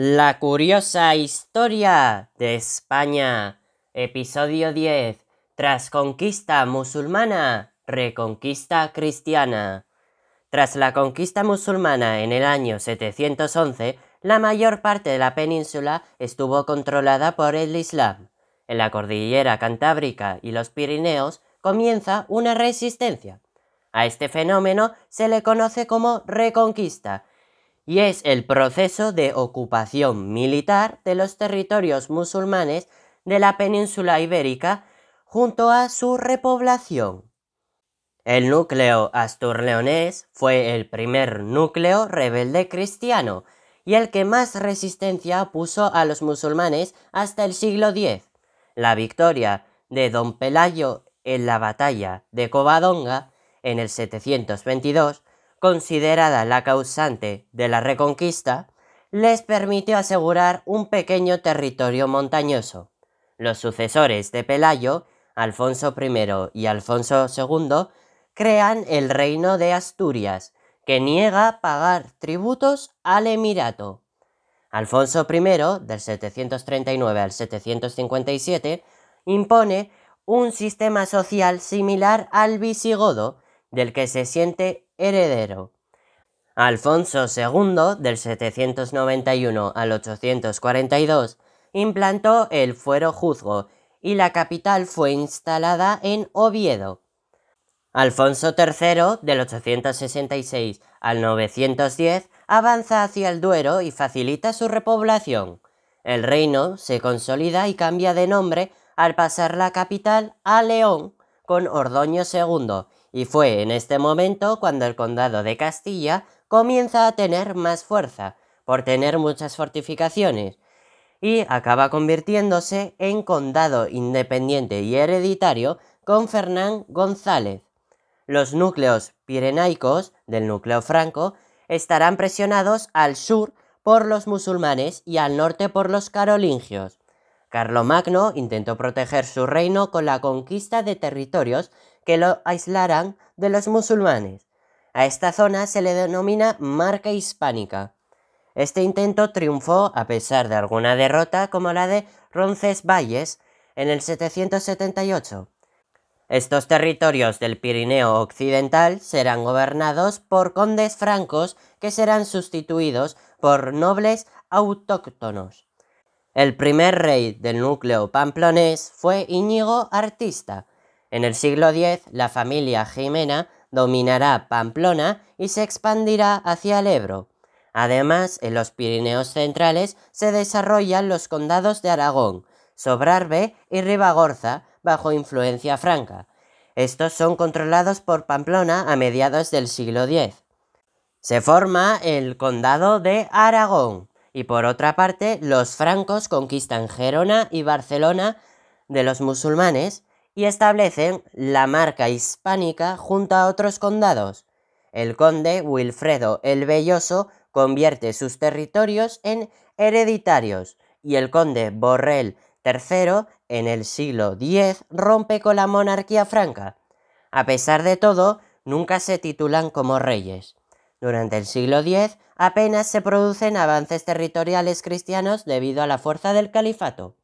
La curiosa historia de España. Episodio 10. Tras conquista musulmana, reconquista cristiana. Tras la conquista musulmana en el año 711, la mayor parte de la península estuvo controlada por el Islam. En la cordillera Cantábrica y los Pirineos comienza una resistencia. A este fenómeno se le conoce como reconquista y es el proceso de ocupación militar de los territorios musulmanes de la península ibérica junto a su repoblación. El núcleo asturleonés fue el primer núcleo rebelde cristiano y el que más resistencia puso a los musulmanes hasta el siglo X. La victoria de don Pelayo en la batalla de Covadonga en el 722, considerada la causante de la reconquista, les permitió asegurar un pequeño territorio montañoso. Los sucesores de Pelayo, Alfonso I y Alfonso II, crean el reino de Asturias, que niega pagar tributos al Emirato. Alfonso I, del 739 al 757, impone un sistema social similar al visigodo, del que se siente heredero. Alfonso II, del 791 al 842, implantó el fuero juzgo y la capital fue instalada en Oviedo. Alfonso III, del 866 al 910, avanza hacia el Duero y facilita su repoblación. El reino se consolida y cambia de nombre al pasar la capital a León con Ordoño II, y fue en este momento cuando el condado de Castilla comienza a tener más fuerza, por tener muchas fortificaciones, y acaba convirtiéndose en condado independiente y hereditario con Fernán González. Los núcleos pirenaicos del núcleo franco estarán presionados al sur por los musulmanes y al norte por los carolingios. Carlomagno intentó proteger su reino con la conquista de territorios que lo aislaran de los musulmanes. A esta zona se le denomina marca hispánica. Este intento triunfó a pesar de alguna derrota como la de Roncesvalles en el 778. Estos territorios del Pirineo Occidental serán gobernados por condes francos que serán sustituidos por nobles autóctonos. El primer rey del núcleo pamplonés fue Íñigo Artista. En el siglo X, la familia Jimena dominará Pamplona y se expandirá hacia el Ebro. Además, en los Pirineos centrales se desarrollan los condados de Aragón, Sobrarbe y Ribagorza, bajo influencia franca. Estos son controlados por Pamplona a mediados del siglo X. Se forma el condado de Aragón y por otra parte los francos conquistan Gerona y Barcelona de los musulmanes y establecen la marca hispánica junto a otros condados. El conde Wilfredo el Belloso convierte sus territorios en hereditarios y el conde Borrell III en el siglo X rompe con la monarquía franca. A pesar de todo, nunca se titulan como reyes. Durante el siglo X apenas se producen avances territoriales cristianos debido a la fuerza del califato.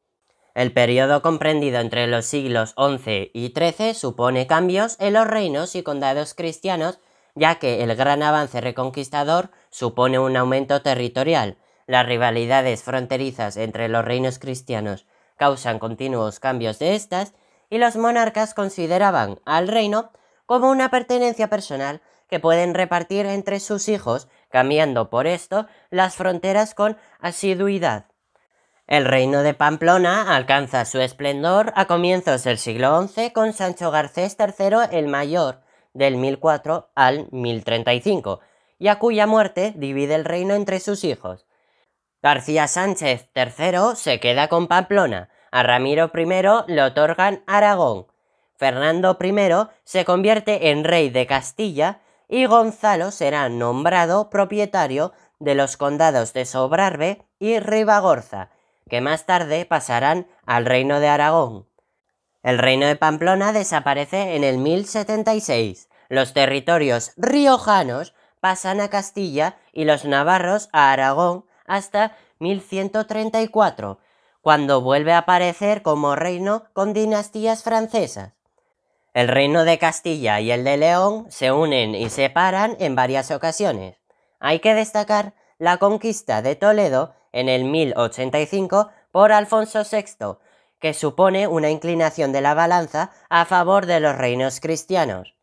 El periodo comprendido entre los siglos XI y XIII supone cambios en los reinos y condados cristianos, ya que el gran avance reconquistador supone un aumento territorial. Las rivalidades fronterizas entre los reinos cristianos causan continuos cambios de estas y los monarcas consideraban al reino como una pertenencia personal pueden repartir entre sus hijos, cambiando por esto las fronteras con asiduidad. El reino de Pamplona alcanza su esplendor a comienzos del siglo XI con Sancho Garcés III el Mayor, del 1004 al 1035, y a cuya muerte divide el reino entre sus hijos. García Sánchez III se queda con Pamplona, a Ramiro I le otorgan Aragón, Fernando I se convierte en rey de Castilla y Gonzalo será nombrado propietario de los condados de Sobrarbe y Ribagorza, que más tarde pasarán al reino de Aragón. El reino de Pamplona desaparece en el 1076. Los territorios riojanos pasan a Castilla y los navarros a Aragón hasta 1134, cuando vuelve a aparecer como reino con dinastías francesas. El reino de Castilla y el de León se unen y separan en varias ocasiones. Hay que destacar la conquista de Toledo en el 1085 por Alfonso VI, que supone una inclinación de la balanza a favor de los reinos cristianos.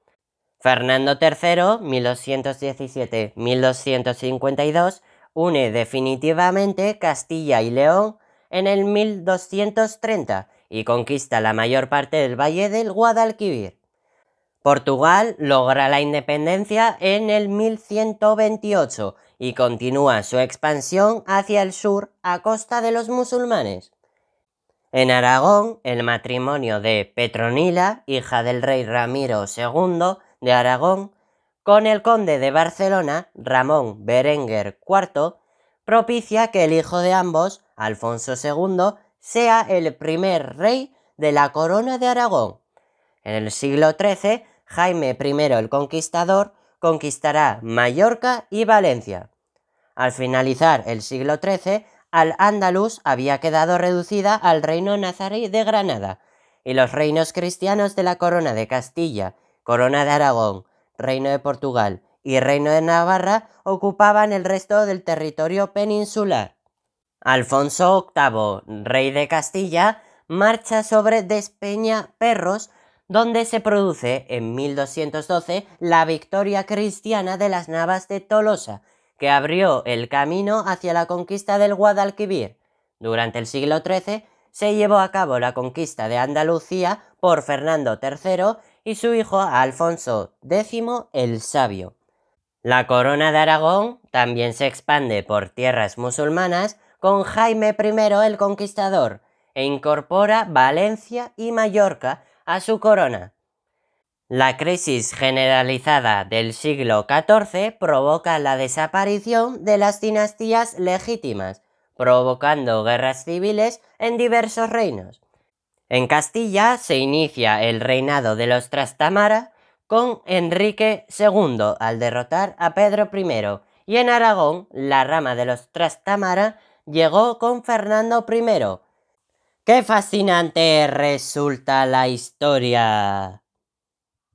Fernando III, 1217-1252, une definitivamente Castilla y León en el 1230 y conquista la mayor parte del valle del Guadalquivir. Portugal logra la independencia en el 1128 y continúa su expansión hacia el sur a costa de los musulmanes. En Aragón, el matrimonio de Petronila, hija del rey Ramiro II de Aragón, con el conde de Barcelona, Ramón Berenguer IV, propicia que el hijo de ambos, Alfonso II, sea el primer rey de la corona de Aragón. En el siglo XIII, Jaime I el Conquistador conquistará Mallorca y Valencia. Al finalizar el siglo XIII, Al-Ándalus había quedado reducida al reino nazarí de Granada, y los reinos cristianos de la corona de Castilla, corona de Aragón, reino de Portugal y reino de Navarra ocupaban el resto del territorio peninsular. Alfonso VIII, rey de Castilla, marcha sobre Despeña Perros, donde se produce en 1212 la victoria cristiana de las Navas de Tolosa, que abrió el camino hacia la conquista del Guadalquivir. Durante el siglo XIII se llevó a cabo la conquista de Andalucía por Fernando III y su hijo Alfonso X el Sabio. La corona de Aragón también se expande por tierras musulmanas con Jaime I el Conquistador e incorpora Valencia y Mallorca a su corona. La crisis generalizada del siglo XIV provoca la desaparición de las dinastías legítimas, provocando guerras civiles en diversos reinos. En Castilla se inicia el reinado de los Trastamara con Enrique II al derrotar a Pedro I y en Aragón la rama de los Trastamara llegó con Fernando I. ¡Qué fascinante resulta la historia!